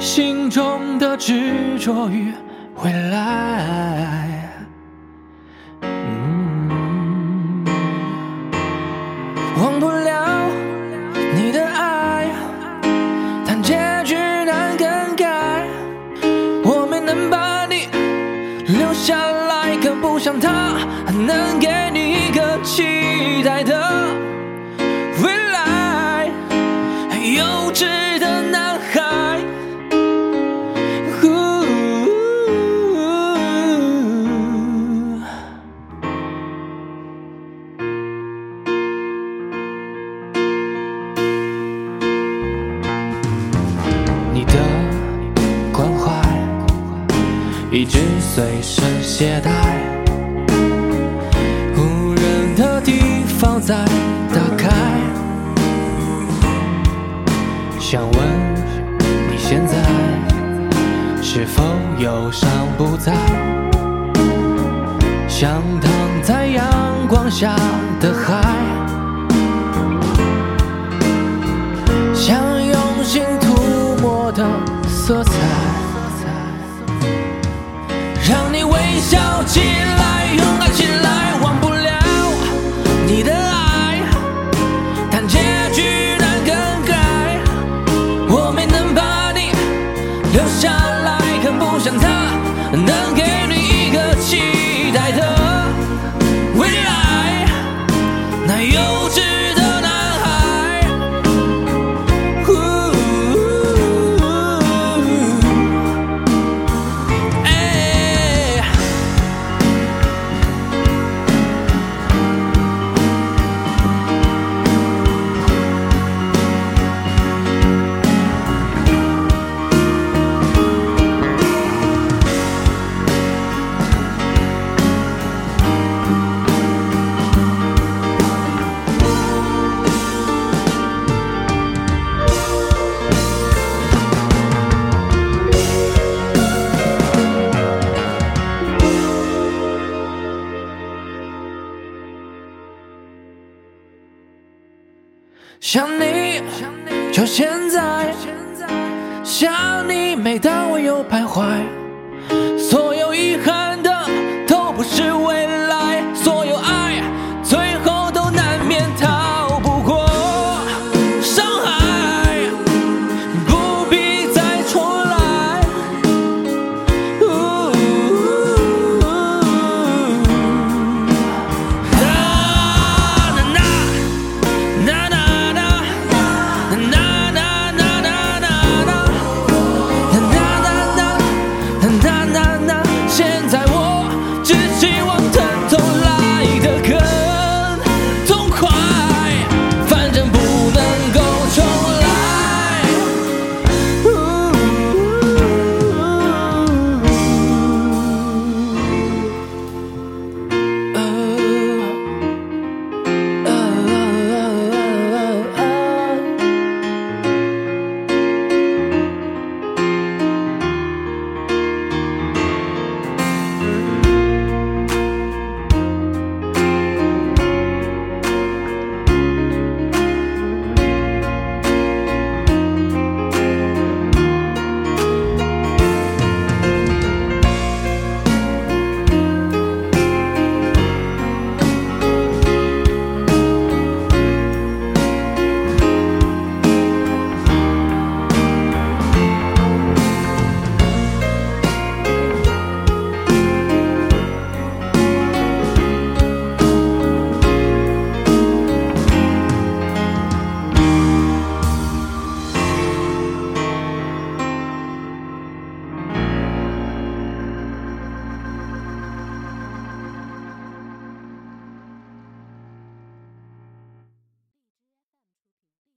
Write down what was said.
心中的执着与未来，嗯，忘不了你的爱，但结局难更改。我没能把你留下来，可不想他能给一直随身携带，无人的地方再打开。想问你现在是否忧伤不再？像躺在阳光下的海，像用心涂抹的色彩，下来，可不像他能给你一个期想你，就现在。想你，每当我又徘徊。